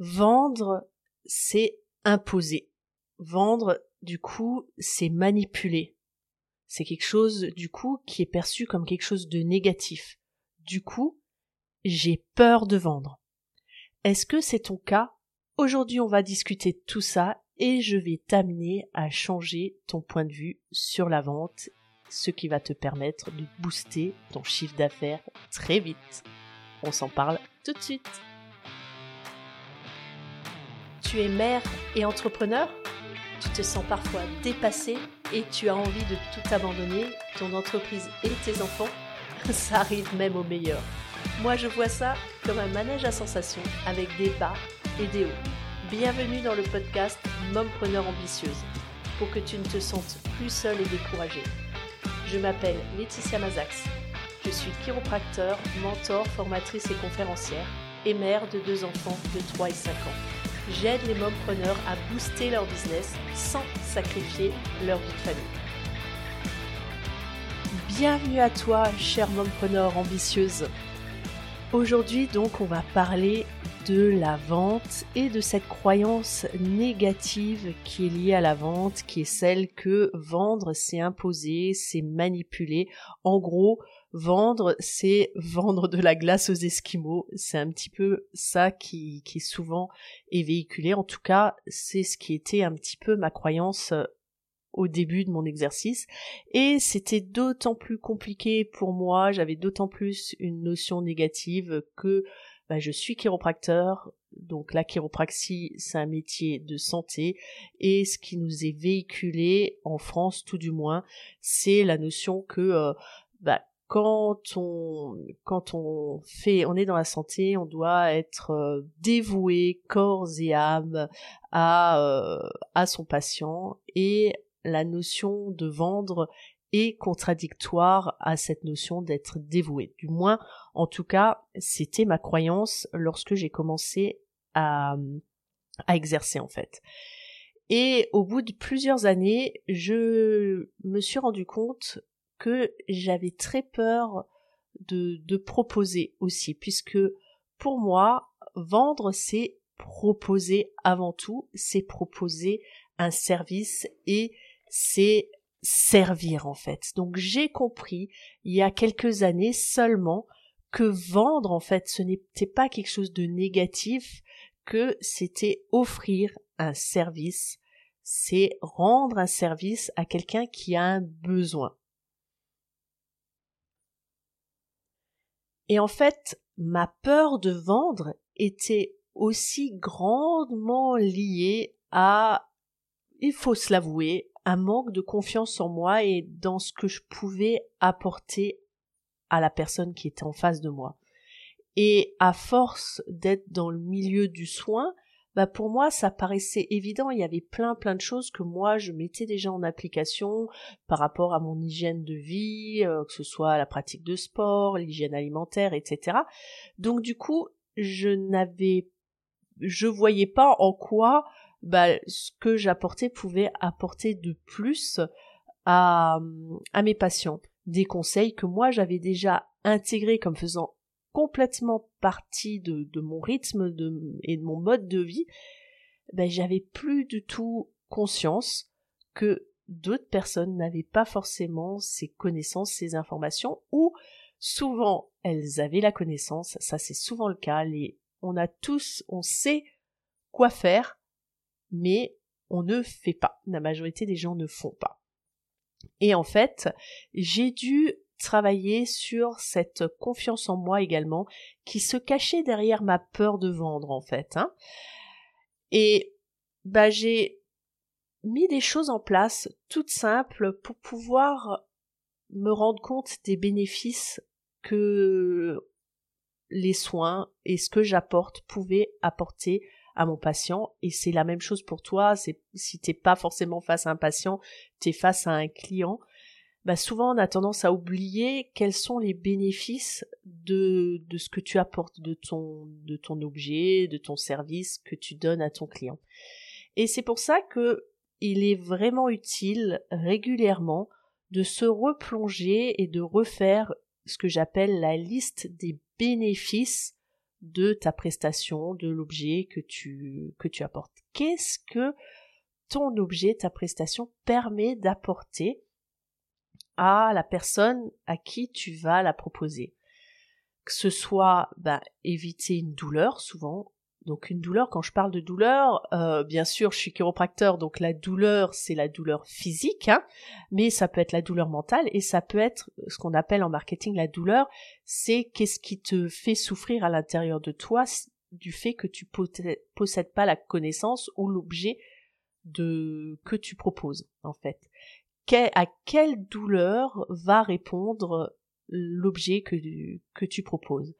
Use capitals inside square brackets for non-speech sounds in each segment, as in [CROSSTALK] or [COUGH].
Vendre, c'est imposer. Vendre, du coup, c'est manipuler. C'est quelque chose, du coup, qui est perçu comme quelque chose de négatif. Du coup, j'ai peur de vendre. Est-ce que c'est ton cas? Aujourd'hui, on va discuter de tout ça et je vais t'amener à changer ton point de vue sur la vente, ce qui va te permettre de booster ton chiffre d'affaires très vite. On s'en parle tout de suite. Tu es mère et entrepreneur Tu te sens parfois dépassé et tu as envie de tout abandonner, ton entreprise et tes enfants [LAUGHS] Ça arrive même au meilleur. Moi je vois ça comme un manège à sensations avec des bas et des hauts. Bienvenue dans le podcast Mompreneur ambitieuse pour que tu ne te sentes plus seule et découragée. Je m'appelle Laetitia Mazax. Je suis chiropracteur, mentor, formatrice et conférencière et mère de deux enfants de 3 et 5 ans j'aide les mompreneurs à booster leur business sans sacrifier leur vie de famille. Bienvenue à toi, chère mompreneur ambitieuse. Aujourd'hui, donc, on va parler de la vente et de cette croyance négative qui est liée à la vente, qui est celle que vendre, c'est imposer, c'est manipuler. En gros, Vendre, c'est vendre de la glace aux Esquimaux. C'est un petit peu ça qui, qui souvent est véhiculé. En tout cas, c'est ce qui était un petit peu ma croyance euh, au début de mon exercice. Et c'était d'autant plus compliqué pour moi, j'avais d'autant plus une notion négative que bah, je suis chiropracteur, donc la chiropraxie, c'est un métier de santé, et ce qui nous est véhiculé en France, tout du moins, c'est la notion que euh, bah, quand on quand on fait on est dans la santé on doit être euh, dévoué corps et âme à euh, à son patient. Et la notion de vendre est contradictoire à cette notion d'être dévoué. Du moins en tout cas c'était ma croyance lorsque j'ai commencé à à exercer en fait. Et au bout de plusieurs années je me suis rendu compte que j'avais très peur de, de proposer aussi, puisque pour moi, vendre, c'est proposer avant tout, c'est proposer un service et c'est servir en fait. Donc j'ai compris il y a quelques années seulement que vendre en fait ce n'était pas quelque chose de négatif, que c'était offrir un service, c'est rendre un service à quelqu'un qui a un besoin. Et en fait, ma peur de vendre était aussi grandement liée à, il faut se l'avouer, un manque de confiance en moi et dans ce que je pouvais apporter à la personne qui était en face de moi. Et à force d'être dans le milieu du soin, bah pour moi ça paraissait évident, il y avait plein plein de choses que moi je mettais déjà en application par rapport à mon hygiène de vie, euh, que ce soit la pratique de sport, l'hygiène alimentaire, etc. Donc du coup, je n'avais je voyais pas en quoi bah, ce que j'apportais pouvait apporter de plus à, à mes patients. Des conseils que moi j'avais déjà intégrés comme faisant complètement partie de, mon rythme et de mon mode de vie, ben, j'avais plus du tout conscience que d'autres personnes n'avaient pas forcément ces connaissances, ces informations, ou souvent elles avaient la connaissance, ça c'est souvent le cas, les, on a tous, on sait quoi faire, mais on ne fait pas. La majorité des gens ne font pas. Et en fait, j'ai dû travailler sur cette confiance en moi également, qui se cachait derrière ma peur de vendre en fait. Hein. Et bah j'ai mis des choses en place toutes simples pour pouvoir me rendre compte des bénéfices que les soins et ce que j'apporte pouvaient apporter à mon patient et c'est la même chose pour toi c'est si t'es pas forcément face à un patient t'es face à un client bah souvent on a tendance à oublier quels sont les bénéfices de, de ce que tu apportes, de ton, de ton objet, de ton service que tu donnes à ton client. Et c'est pour ça que il est vraiment utile régulièrement de se replonger et de refaire ce que j'appelle la liste des bénéfices de ta prestation, de l'objet que tu, que tu apportes. Qu'est-ce que ton objet, ta prestation permet d'apporter à la personne à qui tu vas la proposer. Que ce soit bah, éviter une douleur, souvent donc une douleur, quand je parle de douleur, euh, bien sûr, je suis chiropracteur, donc la douleur, c'est la douleur physique, hein, mais ça peut être la douleur mentale et ça peut être ce qu'on appelle en marketing la douleur, c'est qu'est-ce qui te fait souffrir à l'intérieur de toi du fait que tu possèdes pas la connaissance ou l'objet de que tu proposes en fait. À quelle douleur va répondre l'objet que, que tu proposes.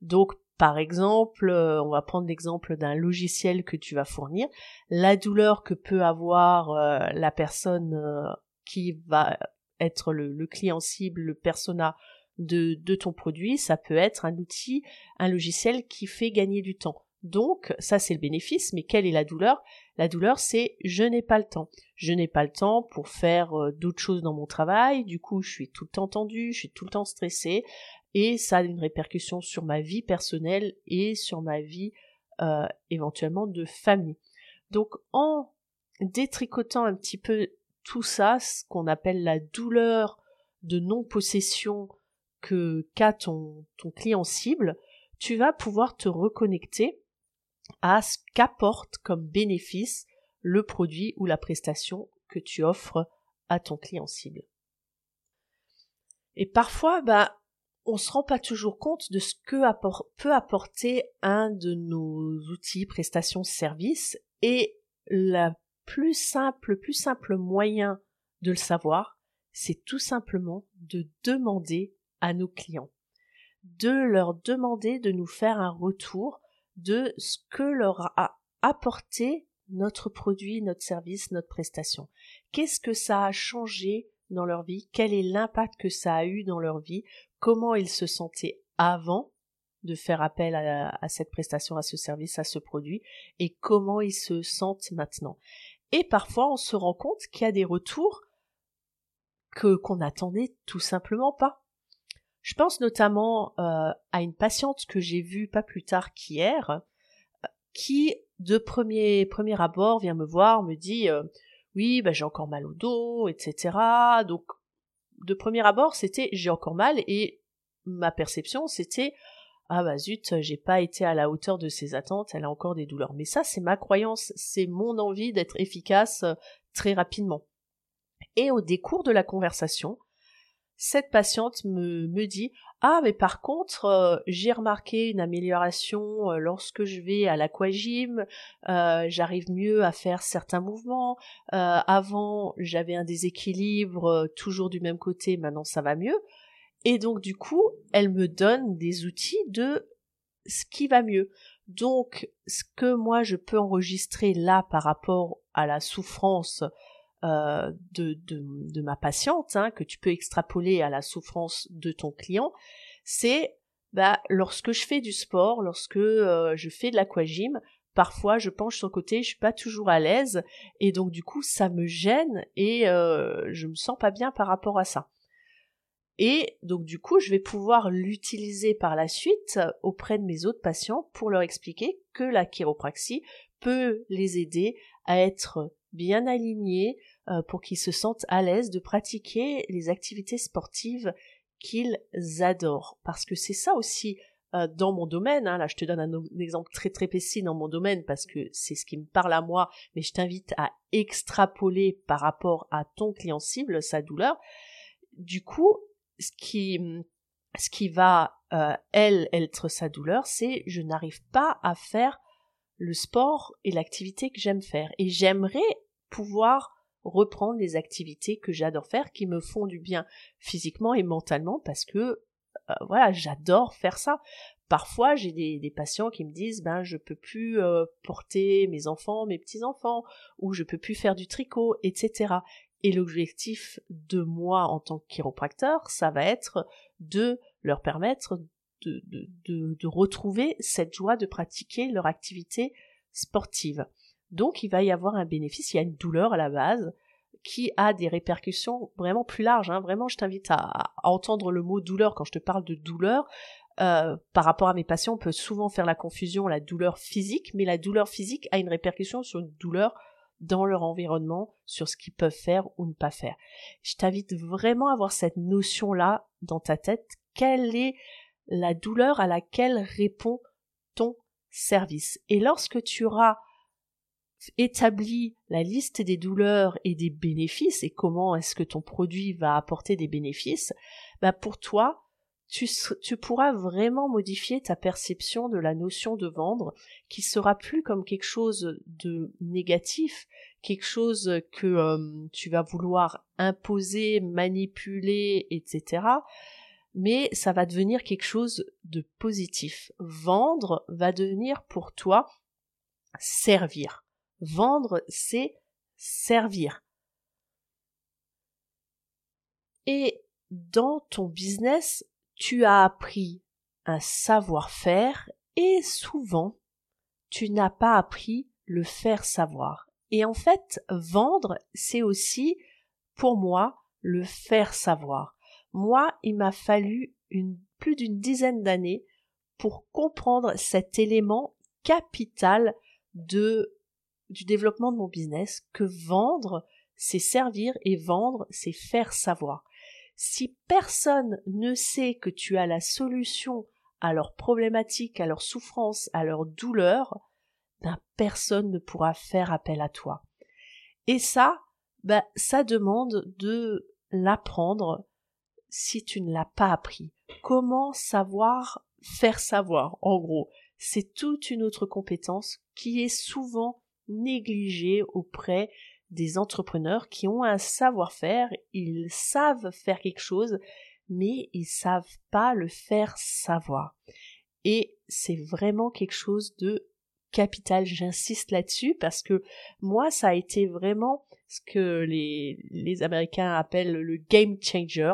Donc par exemple, euh, on va prendre l'exemple d'un logiciel que tu vas fournir. La douleur que peut avoir euh, la personne euh, qui va être le, client cible, le persona de, de ton produit, ça peut être un outil, un logiciel qui fait gagner du temps. Donc, ça c'est le bénéfice, mais quelle est la douleur? La douleur c'est je n'ai pas le temps. Je n'ai pas le temps pour faire d'autres choses dans mon travail, du coup je suis tout le temps tendu, je suis tout le temps stressé, et ça a une répercussion sur ma vie personnelle et sur ma vie euh, éventuellement de famille. Donc en détricotant un petit peu tout ça, ce qu'on appelle la douleur de non-possession que qu'a ton client cible, tu vas pouvoir te reconnecter à ce qu'apporte comme bénéfice le produit ou la prestation que tu offres à ton client cible. Et parfois, bah, on se rend pas toujours compte de ce que peut apporter un de nos outils, prestations, services, et la plus simple, le plus simple moyen de le savoir, c'est tout simplement de demander à nos clients, de leur demander de nous faire un retour de ce que leur a apporté notre produit, notre service, notre prestation. Qu'est-ce que ça a changé dans leur vie, quel est l'impact que ça a eu dans leur vie, comment ils se sentaient avant de faire appel à, cette prestation, à ce service, à ce produit, et comment ils se sentent maintenant? Et parfois, on se rend compte qu'il y a des retours que qu'on n'attendait tout simplement pas. Je pense notamment euh, à une patiente que j'ai vue pas plus tard qu'hier, qui de premier premier abord vient me voir, me dit euh, oui, bah, j'ai encore mal au dos, etc. Donc, de premier abord, c'était j'ai encore mal et ma perception, c'était ah bah zut, j'ai pas été à la hauteur de ses attentes, elle a encore des douleurs. Mais ça, c'est ma croyance, c'est mon envie d'être efficace euh, très rapidement. Et au décours de la conversation, cette patiente me, me dit ah mais par contre euh, j'ai remarqué une amélioration euh, lorsque je vais à l'aquagym euh, j'arrive mieux à faire certains mouvements. Avant j'avais un déséquilibre toujours du même côté maintenant ça va mieux et donc du coup elle me donne des outils de ce qui va mieux. Donc ce que moi je peux enregistrer là par rapport à la souffrance euh, de, ma patiente, hein, que tu peux extrapoler à la souffrance de ton client, c'est bah, lorsque je fais du sport, lorsque euh, je fais de l'aquagym, parfois je penche sur le côté, je suis pas toujours à l'aise, et donc du coup ça me gêne et euh, je me sens pas bien par rapport à ça. Et donc du coup, je vais pouvoir l'utiliser par la suite auprès de mes autres patients pour leur expliquer que la chiropraxie peut les aider à être bien alignés pour qu'ils se sentent à l'aise de pratiquer les activités sportives qu'ils adorent. Parce que c'est ça aussi euh, dans mon domaine. Hein. là, je te donne un, exemple très très précis dans mon domaine parce que c'est ce qui me parle à moi, mais je t'invite à extrapoler par rapport à ton client cible sa douleur. Du coup, ce qui ce qui va euh, elle être sa douleur, c'est je n'arrive pas à faire le sport et l'activité que j'aime faire. Et j'aimerais pouvoir reprendre les activités que j'adore faire, qui me font du bien physiquement et mentalement, parce que euh, voilà, j'adore faire ça. Parfois, j'ai des, patients qui me disent ben je peux plus euh, porter mes enfants, mes petits enfants, ou je peux plus faire du tricot, etc. Et l'objectif de moi en tant que chiropracteur, ça va être de leur permettre de, de, retrouver cette joie de pratiquer leur activité sportive. Donc il va y avoir un bénéfice, il y a une douleur à la base qui a des répercussions vraiment plus larges. Hein. Vraiment, je t'invite à, entendre le mot douleur quand je te parle de douleur. euh, par rapport à mes patients, on peut souvent faire la confusion, la douleur physique, mais la douleur physique a une répercussion sur une douleur dans leur environnement, sur ce qu'ils peuvent faire ou ne pas faire. Je t'invite vraiment à avoir cette notion-là dans ta tête. Quelle est la douleur à laquelle répond ton service? Et lorsque tu auras établi la liste des douleurs et des bénéfices et comment est-ce que ton produit va apporter des bénéfices, bah pour toi, tu, tu, pourras vraiment modifier ta perception de la notion de vendre, qui sera plus comme quelque chose de négatif, quelque chose que euh, tu vas vouloir imposer, manipuler, etc. Mais ça va devenir quelque chose de positif. Vendre va devenir pour toi servir. Vendre, c'est servir. Et dans ton business, tu as appris un savoir-faire et souvent tu n'as pas appris le faire savoir. Et en fait, vendre, c'est aussi pour moi le faire savoir. Moi, il m'a fallu plus d'une dizaine d'années pour comprendre cet élément capital de du développement de mon business que vendre, c'est servir et vendre, c'est faire savoir. Si personne ne sait que tu as la solution à leurs problématiques, à leurs souffrances, à leurs douleurs, ben personne ne pourra faire appel à toi. Et ça, ben ça demande de l'apprendre si tu ne l'as pas appris. Comment savoir faire savoir, en gros? C'est toute une autre compétence qui est souvent négligée auprès des entrepreneurs qui ont un savoir-faire, ils savent faire quelque chose, mais ils savent pas le faire savoir. Et c'est vraiment quelque chose de capital. J'insiste là-dessus parce que moi, ça a été vraiment ce que les, les Américains appellent le game changer.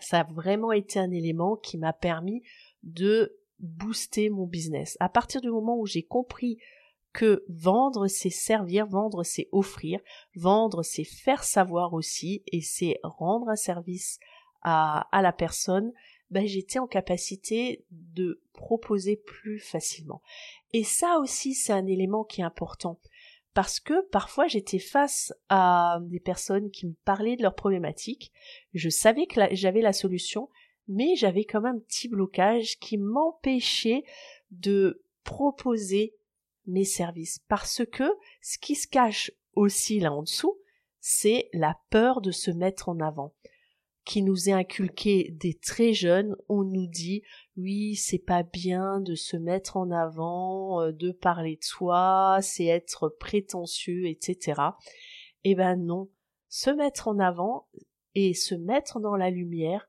Ça a vraiment été un élément qui m'a permis de booster mon business. À partir du moment où j'ai compris que vendre, c'est servir, vendre, c'est offrir, vendre, c'est faire savoir aussi, et c'est rendre un service à, la personne, ben, j'étais en capacité de proposer plus facilement. Et ça aussi, c'est un élément qui est important. Parce que parfois j'étais face à des personnes qui me parlaient de leurs problématiques, je savais que j'avais la solution, mais j'avais quand même un petit blocage qui m'empêchait de proposer mes services. Parce que ce qui se cache aussi là en dessous, c'est la peur de se mettre en avant qui nous est inculqué dès très jeunes, on nous dit oui, c'est pas bien de se mettre en avant, euh, de parler de soi, c'est être prétentieux, etc. Eh ben non, se mettre en avant et se mettre dans la lumière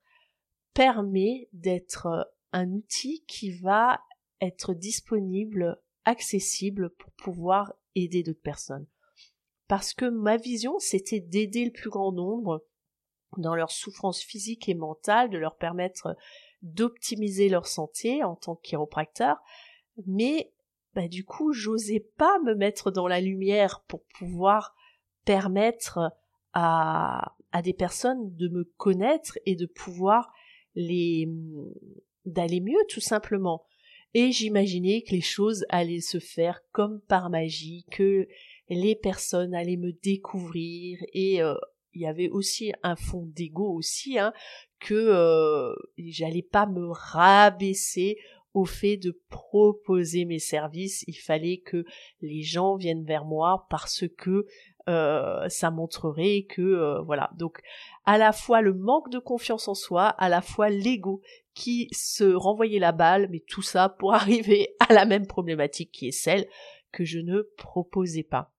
permet d'être un outil qui va être disponible accessible pour pouvoir aider d'autres personnes. Parce que ma vision, c'était d'aider le plus grand nombre dans leur souffrance physique et mentale, de leur permettre d'optimiser leur santé en tant que chiropracteur, mais bah, du coup, j'osais pas me mettre dans la lumière pour pouvoir permettre à, à des personnes de me connaître et de pouvoir les d'aller mieux tout simplement et j'imaginais que les choses allaient se faire comme par magie, que les personnes allaient me découvrir et euh, il y avait aussi un fond d'ego aussi, hein, que euh, j'allais pas me rabaisser au fait de proposer mes services. Il fallait que les gens viennent vers moi parce que euh, ça montrerait que voilà. Donc à la fois le manque de confiance en soi, à la fois l'ego qui se renvoyait la balle, mais tout ça pour [LAUGHS] arriver à la même problématique qui est celle que je ne proposais pas.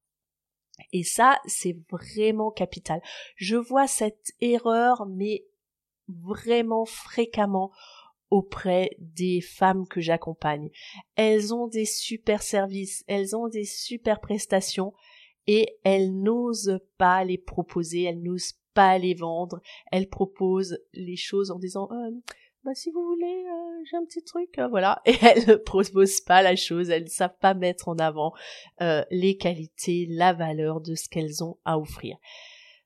Et ça, c'est vraiment capital. Je vois cette erreur, mais vraiment fréquemment auprès des femmes que j'accompagne. Elles ont des super services, elles ont des super prestations et elles n'osent pas les proposer, elles n'osent pas les vendre, elles proposent les choses en disant euh, bah si vous voulez, euh, j'ai un petit truc, euh, voilà. [LAUGHS] Et elles ne proposent pas la chose, elles ne savent pas mettre en avant euh, les qualités, la valeur de ce qu'elles ont à offrir.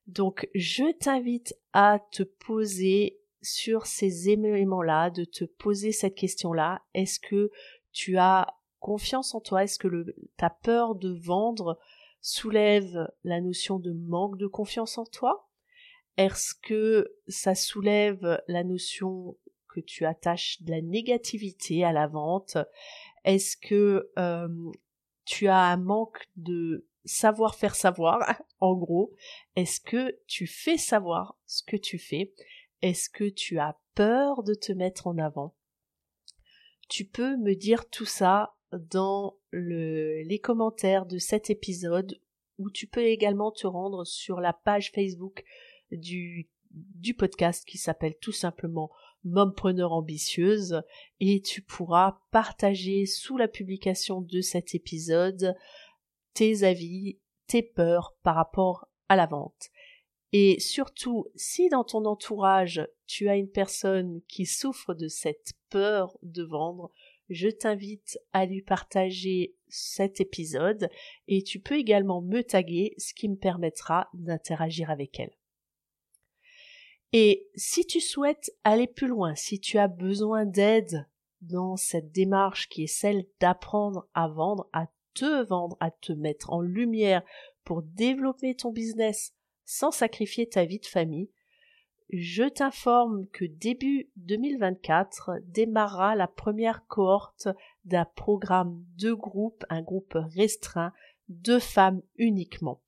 Donc je t'invite à te poser sur ces éléments-là, de te poser cette question-là. Est-ce que tu as confiance en toi? Est-ce que le, ta peur de vendre soulève la notion de manque de confiance en toi? Est-ce que ça soulève la notion que tu attaches de la négativité à la vente. Est-ce que euh, tu as un manque de savoir faire savoir, [LAUGHS] en gros? Est-ce que tu fais savoir ce que tu fais? Est-ce que tu as peur de te mettre en avant? Tu peux me dire tout ça dans les commentaires de cet épisode où tu peux également te rendre sur la page Facebook du podcast qui s'appelle tout simplement Mompreneur ambitieuse et tu pourras partager sous la publication de cet épisode tes avis, tes peurs par rapport à la vente. Et surtout, si dans ton entourage tu as une personne qui souffre de cette peur de vendre, je t'invite à lui partager cet épisode et tu peux également me taguer, ce qui me permettra d'interagir avec elle. Et si tu souhaites aller plus loin, si tu as besoin d'aide dans cette démarche qui est celle d'apprendre à vendre, à te vendre, à te mettre en lumière pour développer ton business sans sacrifier ta vie de famille, je t'informe que début 2024 démarrera la première cohorte d'un programme de groupe, un groupe restreint de femmes uniquement.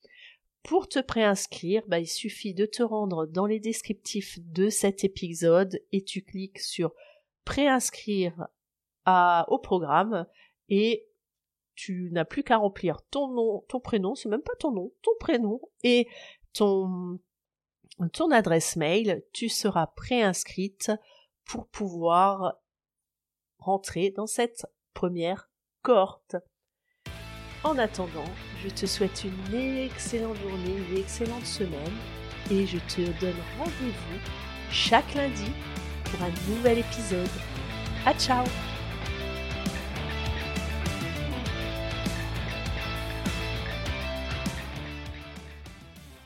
Pour te préinscrire, bah, il suffit de te rendre dans les descriptifs de cet épisode et tu cliques sur préinscrire à, au programme et tu n'as plus qu'à remplir ton nom, ton prénom, c'est même pas ton nom, ton prénom et ton ton adresse mail, tu seras préinscrite pour pouvoir rentrer dans cette première cohorte. En attendant, je te souhaite une excellente journée, une excellente semaine et je te donne rendez-vous chaque lundi pour un nouvel épisode. À ciao